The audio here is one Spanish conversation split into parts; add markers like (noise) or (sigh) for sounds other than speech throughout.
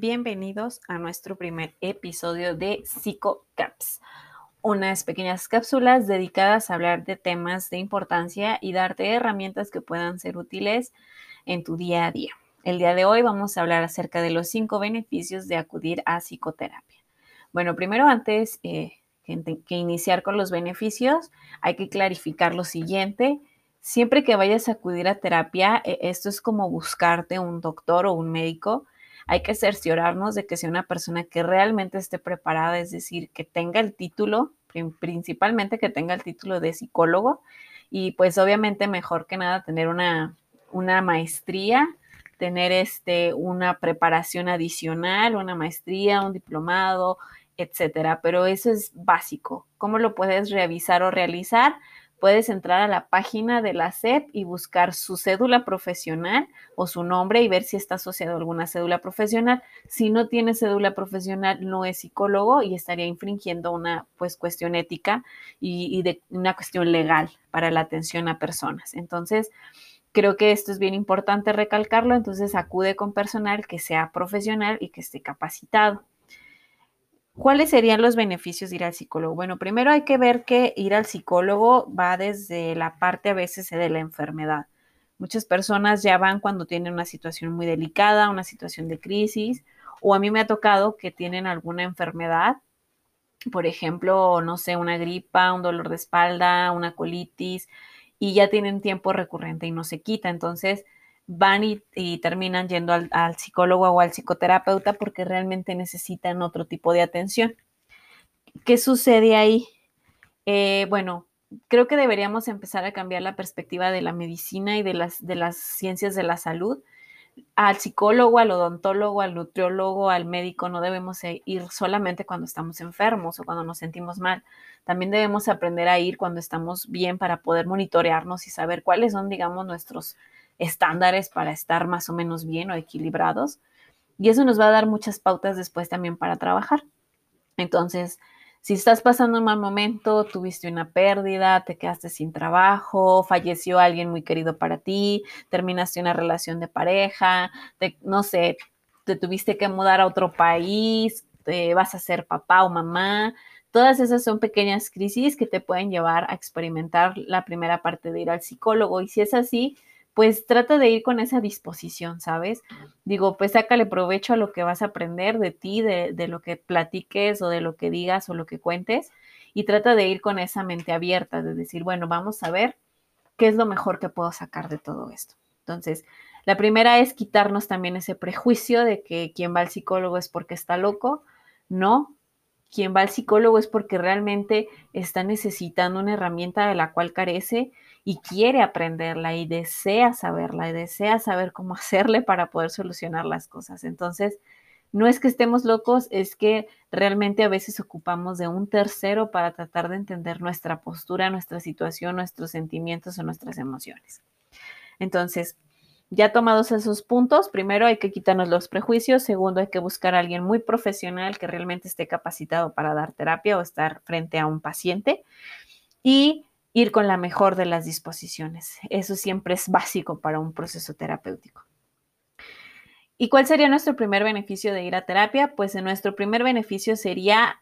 bienvenidos a nuestro primer episodio de PsicoCaps, unas pequeñas cápsulas dedicadas a hablar de temas de importancia y darte herramientas que puedan ser útiles en tu día a día. El día de hoy vamos a hablar acerca de los cinco beneficios de acudir a psicoterapia. Bueno, primero antes eh, que iniciar con los beneficios, hay que clarificar lo siguiente. Siempre que vayas a acudir a terapia, e, esto es como buscarte un doctor o un médico hay que cerciorarnos de que sea una persona que realmente esté preparada, es decir, que tenga el título, principalmente que tenga el título de psicólogo y pues obviamente mejor que nada tener una, una maestría, tener este, una preparación adicional, una maestría, un diplomado, etcétera, pero eso es básico. ¿Cómo lo puedes revisar o realizar? Puedes entrar a la página de la SEP y buscar su cédula profesional o su nombre y ver si está asociado a alguna cédula profesional. Si no tiene cédula profesional, no es psicólogo y estaría infringiendo una pues, cuestión ética y, y de una cuestión legal para la atención a personas. Entonces, creo que esto es bien importante recalcarlo. Entonces, acude con personal que sea profesional y que esté capacitado. ¿Cuáles serían los beneficios de ir al psicólogo? Bueno, primero hay que ver que ir al psicólogo va desde la parte a veces de la enfermedad. Muchas personas ya van cuando tienen una situación muy delicada, una situación de crisis, o a mí me ha tocado que tienen alguna enfermedad, por ejemplo, no sé, una gripa, un dolor de espalda, una colitis, y ya tienen tiempo recurrente y no se quita. Entonces, van y, terminan yendo al, psicólogo o al psicoterapeuta porque realmente necesitan otro tipo de atención. ¿Qué sucede ahí? Eh, bueno, creo que deberíamos empezar a cambiar la perspectiva de la medicina y de las, de las ciencias de la salud. Al psicólogo, al odontólogo, al nutriólogo, al médico no debemos ir solamente cuando estamos enfermos o cuando nos sentimos mal. También debemos aprender a ir cuando estamos bien para poder monitorearnos y saber cuáles son, digamos, nuestros estándares para estar más o menos bien o equilibrados. Y eso nos va a dar muchas pautas después también para trabajar. Entonces, si estás pasando un mal momento, tuviste una pérdida, te quedaste sin trabajo, falleció alguien muy querido para ti, terminaste una relación de pareja, no sé, te tuviste que mudar a otro país, te vas a ser papá o mamá, todas esas son pequeñas crisis que te pueden llevar a experimentar la primera parte de ir al psicólogo. Y si es así, pues trata de ir con esa disposición, ¿sabes? Digo, pues sácale provecho a lo que vas a aprender de ti, de, de, lo que platiques o de lo que digas o lo que cuentes y trata de ir con esa mente abierta, de decir, bueno, vamos a ver qué es lo mejor que puedo sacar de todo esto. Entonces, la primera es quitarnos también ese prejuicio de que quien va al psicólogo es porque está loco. No, quien va al psicólogo es porque realmente está necesitando una herramienta de la cual carece y quiere aprenderla y desea saberla y desea saber cómo (laughs) hacerle para poder solucionar las cosas. Entonces, no es que estemos locos, es que realmente a veces ocupamos de un tercero para tratar de entender nuestra postura, nuestra situación, nuestros sentimientos o nuestras emociones. Entonces, ya tomados esos puntos, primero hay que quitarnos los prejuicios, segundo hay que buscar a alguien muy profesional que realmente esté capacitado para dar terapia o estar frente a un paciente y ir con la mejor de las disposiciones. Eso siempre es básico para un proceso terapéutico. ¿Y cuál sería nuestro primer beneficio de ir a terapia? Pues nuestro primer beneficio sería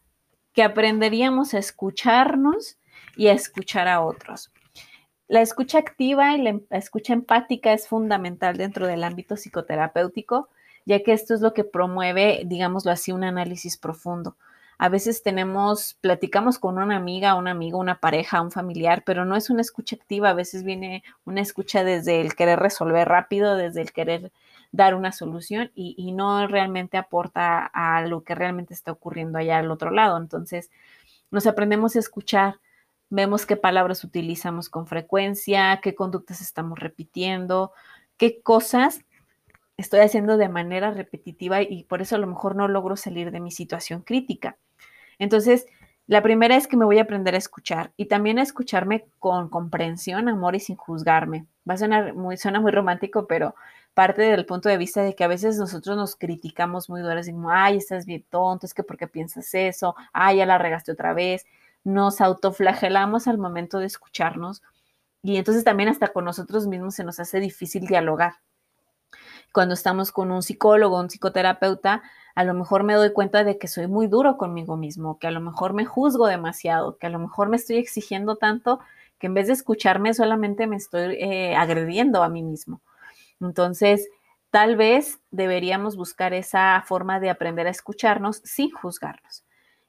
que aprenderíamos a escucharnos y a escuchar a otros. La escucha activa y la em, escucha empática es fundamental dentro del ámbito psicoterapéutico, ya que esto es lo que promueve, digámoslo así, un análisis profundo. A veces tenemos, platicamos con una amiga, un amigo, una pareja, un familiar, pero no es una escucha activa. A veces viene una escucha desde el querer resolver rápido, desde el querer dar una solución y, no realmente aporta a lo que realmente está ocurriendo allá al otro lado. Entonces, nos aprendemos a escuchar, vemos qué palabras utilizamos con frecuencia, qué conductas estamos repitiendo, qué cosas estoy haciendo de manera repetitiva y por eso a lo mejor no logro salir de mi situación crítica. Entonces, la primera es que me voy a aprender a escuchar y también a escucharme con comprensión, amor y sin juzgarme. Va a sonar muy, suena muy romántico, pero parte del punto de vista de que a veces nosotros nos criticamos muy duras, como, ay, estás bien tonto, es que ¿por qué piensas eso? Ay, ya la regaste otra vez. Nos autoflagelamos al momento de escucharnos y entonces también hasta con nosotros mismos se nos hace difícil dialogar. Cuando estamos con un psicólogo, un psicoterapeuta, a lo mejor me doy cuenta de que soy muy duro conmigo mismo, que a lo mejor me juzgo demasiado, que a lo mejor me estoy exigiendo tanto que en vez de escucharme solamente me estoy eh, agrediendo a mí mismo. Entonces, tal vez deberíamos buscar esa forma de aprender a escucharnos sin juzgarnos.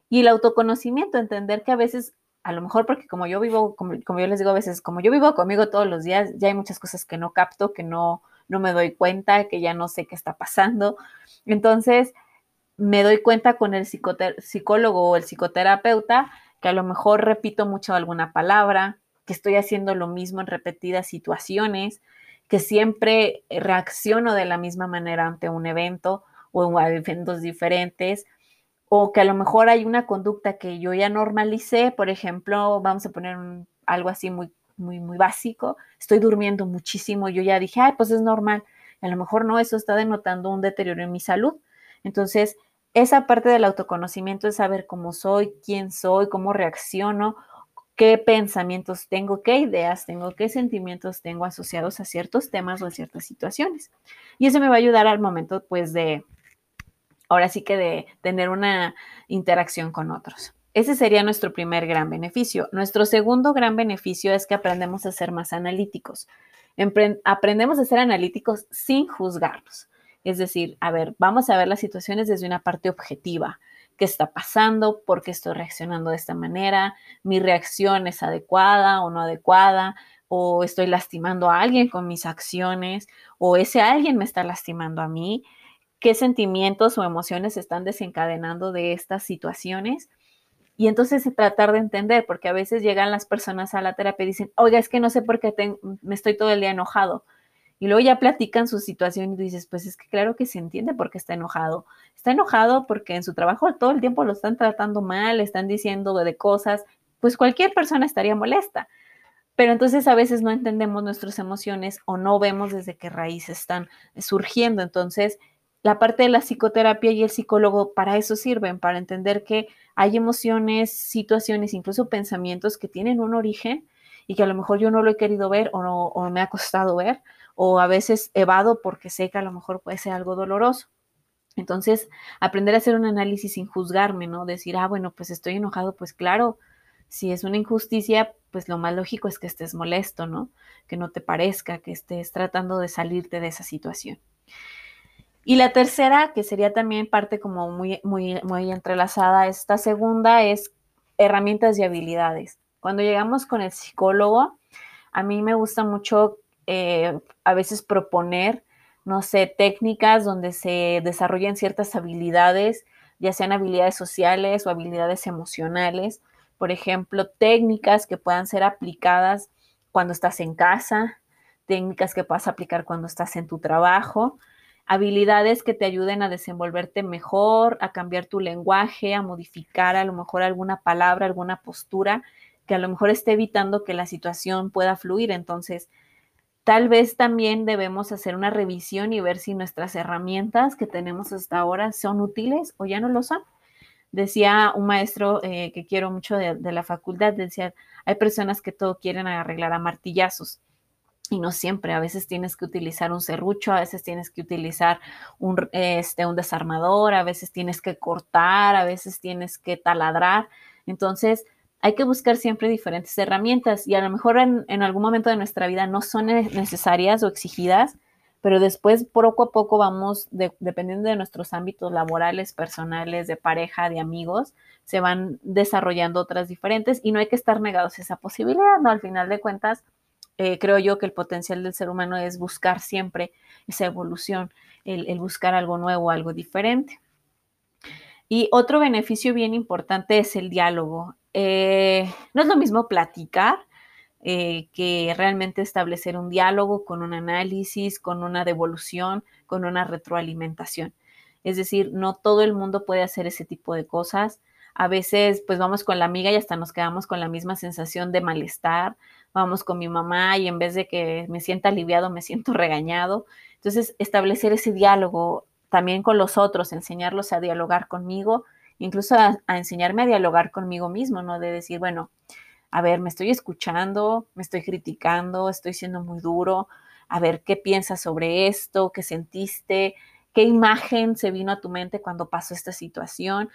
Y el autoconocimiento, entender que a veces, a lo mejor porque como yo vivo, como, yo les digo a veces, como yo vivo conmigo todos los días, ya hay muchas cosas que no capto, que no, no me doy cuenta, que ya no sé qué está pasando. Entonces, me doy cuenta con el psicólogo o el psicoterapeuta que a lo mejor repito mucho alguna palabra, que estoy haciendo lo mismo en repetidas situaciones, que siempre reacciono de la misma manera ante un evento o en eventos diferentes, o que a lo mejor hay una conducta que yo ya normalicé, por ejemplo, vamos a poner algo así muy, muy, muy básico, estoy durmiendo muchísimo, yo ya dije, ay, pues es normal, a lo mejor no, eso está denotando un deterioro en mi salud. Entonces, esa parte del autoconocimiento es saber cómo soy, quién soy, cómo reacciono, qué pensamientos tengo, qué ideas tengo, qué sentimientos tengo asociados a ciertos temas o a ciertas situaciones. Y eso me va a ayudar al momento, pues, de, ahora sí que de tener una interacción con otros. Ese sería nuestro primer gran beneficio. Nuestro segundo gran beneficio es que aprendemos a ser más analíticos. Aprendemos a ser analíticos sin juzgarnos. Es decir, a ver, vamos a ver las situaciones desde una parte objetiva qué está pasando, por qué estoy reaccionando de esta manera, mi reacción es adecuada o no adecuada, o estoy lastimando a alguien con mis acciones, o ese alguien me está lastimando a mí, qué sentimientos o emociones están desencadenando de estas situaciones. Y entonces tratar de entender, porque a veces llegan las personas a la terapia y dicen, oiga, es que no sé por qué me estoy todo el día enojado. Y luego ya platican su situación y dices, pues es que claro que se entiende por qué está enojado. Está enojado porque en su trabajo todo el tiempo lo están tratando mal, están diciendo de cosas, pues cualquier persona estaría molesta. Pero entonces a veces no entendemos nuestras emociones o no vemos desde qué raíz están surgiendo. Entonces, la parte de la psicoterapia y el psicólogo para eso sirven, para entender que hay emociones, situaciones, incluso pensamientos que tienen un origen y que a lo mejor yo no lo he querido ver o, no, o me ha costado ver, o a veces evado porque sé que a lo mejor puede ser algo doloroso. Entonces, aprender a hacer un análisis sin juzgarme, ¿no? Decir, ah, bueno, pues estoy enojado, pues claro, si es una injusticia, pues lo más lógico es que estés molesto, ¿no? Que no te parezca, que estés tratando de salirte de esa situación. Y la tercera, que sería también parte como muy, muy, muy entrelazada, esta segunda es herramientas y habilidades. Cuando llegamos con el psicólogo, a mí me gusta mucho eh, a veces proponer, no sé, técnicas donde se desarrollen ciertas habilidades, ya sean habilidades sociales o habilidades emocionales. Por ejemplo, técnicas que puedan ser aplicadas cuando estás en casa, técnicas que puedas aplicar cuando estás en tu trabajo, habilidades que te ayuden a desenvolverte mejor, a cambiar tu lenguaje, a modificar a lo mejor alguna palabra, alguna postura que a lo mejor esté evitando que la situación pueda fluir. Entonces, Tal vez también debemos hacer una revisión y ver si nuestras herramientas que tenemos hasta ahora son útiles o ya no lo son. Decía un maestro eh, que quiero mucho de, la facultad, decía, hay personas que todo quieren arreglar a martillazos y no siempre. A veces tienes que utilizar un serrucho, a veces tienes que utilizar un, este, un desarmador, a veces tienes que cortar, a veces tienes que taladrar. Entonces, hay que buscar siempre diferentes herramientas y a lo mejor en, algún momento de nuestra vida no son necesarias o exigidas, pero después poco a poco vamos, dependiendo de nuestros ámbitos laborales, personales, de pareja, de amigos, se van desarrollando otras diferentes y no hay que estar negados a esa posibilidad, ¿no? Al final de cuentas, eh, creo yo que el potencial del ser humano es buscar siempre esa evolución, el buscar algo nuevo, algo diferente. Y otro beneficio bien importante es el diálogo. Eh, no es lo mismo platicar eh, que realmente establecer un diálogo con un análisis, con una devolución, con una retroalimentación. Es decir, no todo el mundo puede hacer ese tipo de cosas. A veces, pues vamos con la amiga y hasta nos quedamos con la misma sensación de malestar. Vamos con mi mamá y en vez de que me sienta aliviado, me siento (laughs) regañado. Entonces, establecer ese diálogo también con los otros, enseñarlos a dialogar conmigo incluso a, enseñarme a dialogar conmigo mismo, ¿no? De decir, bueno, a ver, me estoy escuchando, me estoy criticando, estoy siendo muy duro, a ver qué piensas sobre esto, qué sentiste, qué imagen se vino a tu mente cuando pasó esta situación,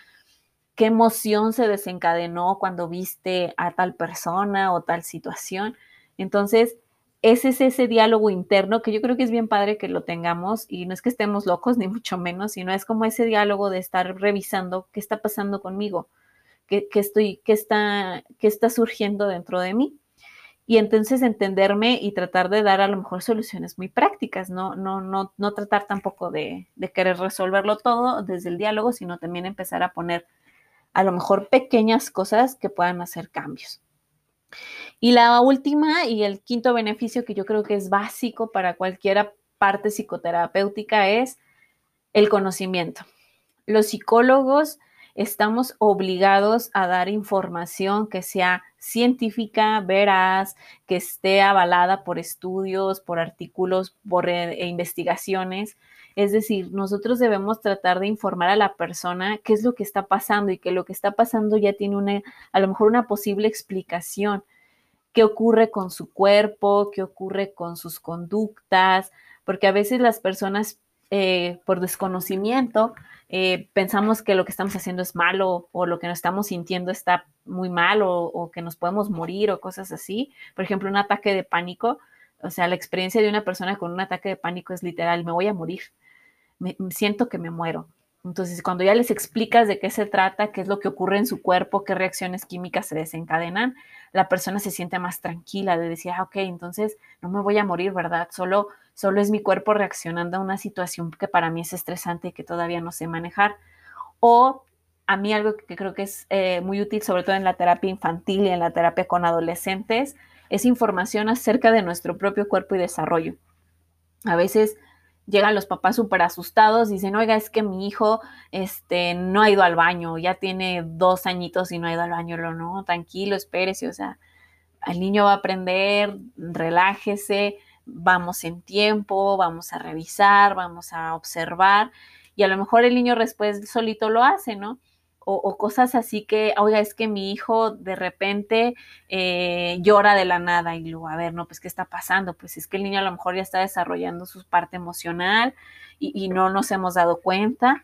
qué emoción se desencadenó cuando viste a tal persona o tal situación. Entonces, ese es ese diálogo interno que yo creo que es bien padre que lo tengamos y no es que estemos locos (laughs) ni mucho menos, sino es como ese diálogo de estar revisando qué está pasando conmigo, qué, estoy, qué está, qué está surgiendo dentro de mí. Y entonces entenderme y tratar de dar a lo mejor soluciones muy prácticas, no, no, no, no tratar tampoco de, de querer resolverlo todo desde el diálogo, sino también empezar a poner a lo mejor pequeñas cosas que puedan hacer cambios. Y la última y el quinto beneficio que yo creo que es básico para cualquier parte psicoterapéutica es el conocimiento. Los psicólogos estamos obligados a dar información que sea científica, veraz, que esté avalada por estudios, por artículos, por eh, investigaciones. Es decir, nosotros debemos tratar de informar a la persona qué es lo que está pasando y que lo que está pasando ya tiene una, a lo mejor una posible explicación. ¿Qué ocurre con su cuerpo? ¿Qué ocurre con sus conductas? Porque a veces las personas, eh, por desconocimiento, eh, pensamos que lo que estamos haciendo es malo o lo que nos estamos sintiendo está muy mal o, o que nos podemos morir o cosas así. Por ejemplo, un ataque de pánico. O sea, la experiencia de una persona con un ataque de pánico es literal, me voy a morir siento que me muero. Entonces, cuando ya les explicas de qué se trata, qué es lo que ocurre en su cuerpo, qué reacciones químicas se desencadenan, la persona se siente más tranquila de decir, ah, ok, entonces no me voy a morir, ¿verdad? Solo, solo es mi cuerpo reaccionando a una situación que para mí es estresante y que todavía no sé manejar. O a mí algo que creo que es eh, muy útil, sobre todo en la terapia infantil y en la terapia con adolescentes, es información acerca de nuestro propio cuerpo y desarrollo. A veces llegan los papás súper asustados, dicen, oiga, es que mi hijo este, no ha ido al baño, ya tiene dos añitos y no ha ido al baño, lo no, tranquilo, espérese, o sea, el niño va a aprender, relájese, vamos en tiempo, vamos a revisar, vamos a observar, y a lo mejor el niño después solito lo hace, ¿no? O, cosas así que, oiga, es que mi hijo de repente eh, llora de la nada y luego, a ver, no, pues, ¿qué está pasando? Pues es que el niño a lo mejor ya está desarrollando su parte emocional y, no nos hemos dado cuenta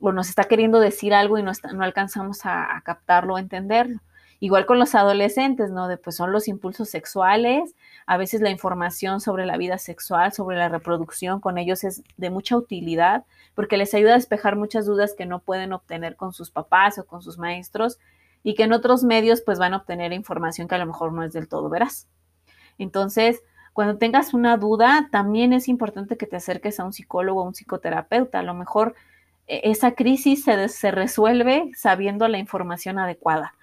o nos está queriendo decir algo y no, no alcanzamos a, a captarlo o entenderlo. Igual con los adolescentes, ¿no? De, pues son los impulsos sexuales, a veces la información sobre la vida sexual, sobre la reproducción con ellos es de mucha utilidad porque les ayuda a despejar muchas dudas que no pueden obtener con sus papás o con sus maestros y que en otros medios pues van a obtener información que a lo mejor no es del todo veraz. Entonces, cuando tengas una duda, también es importante que te acerques a un psicólogo o un psicoterapeuta. A lo mejor e, esa crisis se, se resuelve sabiendo la información adecuada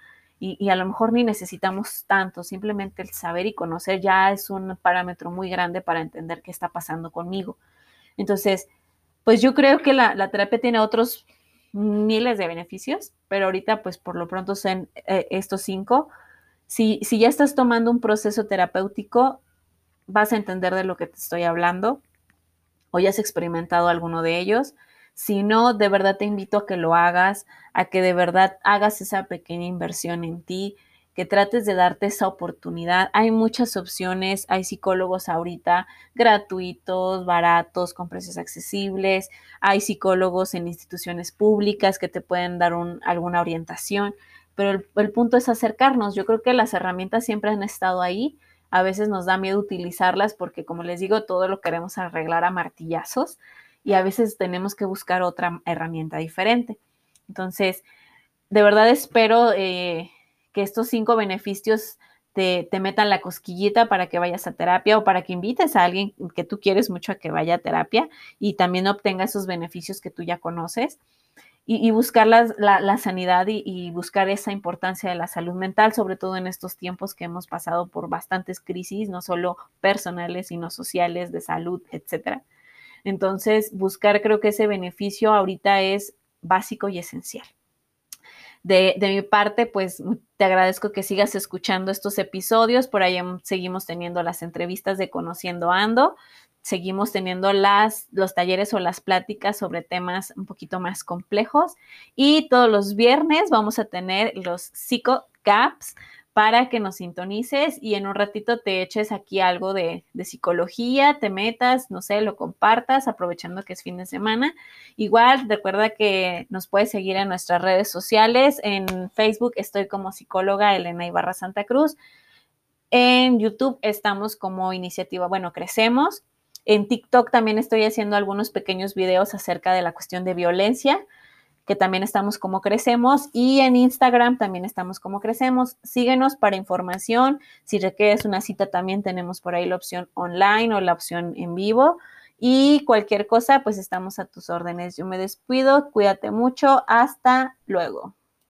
y, a lo mejor ni necesitamos tanto, simplemente el saber y conocer ya es un parámetro muy grande para entender qué está pasando conmigo. Entonces, pues yo creo que la, terapia tiene otros miles de beneficios, pero ahorita pues por lo pronto son eh, estos cinco. Si, si ya estás tomando un proceso terapéutico, vas a entender de lo que te estoy hablando o ya has experimentado alguno de ellos. Si no, de verdad te invito a que lo hagas, a que de verdad hagas esa pequeña inversión en ti, que trates de darte esa oportunidad. Hay muchas opciones, hay psicólogos ahorita gratuitos, baratos, con precios accesibles, hay psicólogos en instituciones públicas que te pueden dar alguna orientación, pero el, el punto es acercarnos. Yo creo que las herramientas siempre han estado ahí. A veces nos da miedo utilizarlas porque, como les digo, todo lo queremos arreglar a martillazos y a veces tenemos que buscar otra herramienta diferente. Entonces, de verdad espero eh, que estos cinco beneficios te, te, metan la cosquillita para que vayas a terapia o para que invites a alguien que tú quieres mucho a que vaya a terapia y también obtenga esos beneficios que tú ya conoces. Y, buscar la, sanidad y, y, buscar esa importancia de la salud mental, sobre todo en estos tiempos que hemos pasado por bastantes crisis, no solo personales, sino sociales, de salud, etcétera. Entonces, buscar creo que ese beneficio ahorita es básico y esencial. De, mi parte, pues te agradezco que sigas escuchando estos episodios. Por ahí seguimos teniendo las entrevistas de Conociendo Ando. Seguimos teniendo las, los talleres o las pláticas sobre temas un poquito más complejos. Y todos los viernes vamos a tener los psico caps para que nos sintonices y en un ratito te eches aquí algo de, psicología, te metas, no sé, lo compartas, aprovechando que es fin de semana. Igual, recuerda que nos puedes seguir en nuestras redes sociales. En Facebook estoy como psicóloga Elena Ibarra Santa Cruz. En YouTube estamos como iniciativa, bueno, crecemos. En TikTok también estoy haciendo algunos pequeños videos acerca de la cuestión de violencia que también estamos como crecemos y en Instagram también estamos como crecemos. Síguenos para información. Si requieres una cita también tenemos por ahí la opción online o la opción en vivo. Y cualquier cosa, pues estamos a tus órdenes. Yo me despido, cuídate mucho, hasta luego.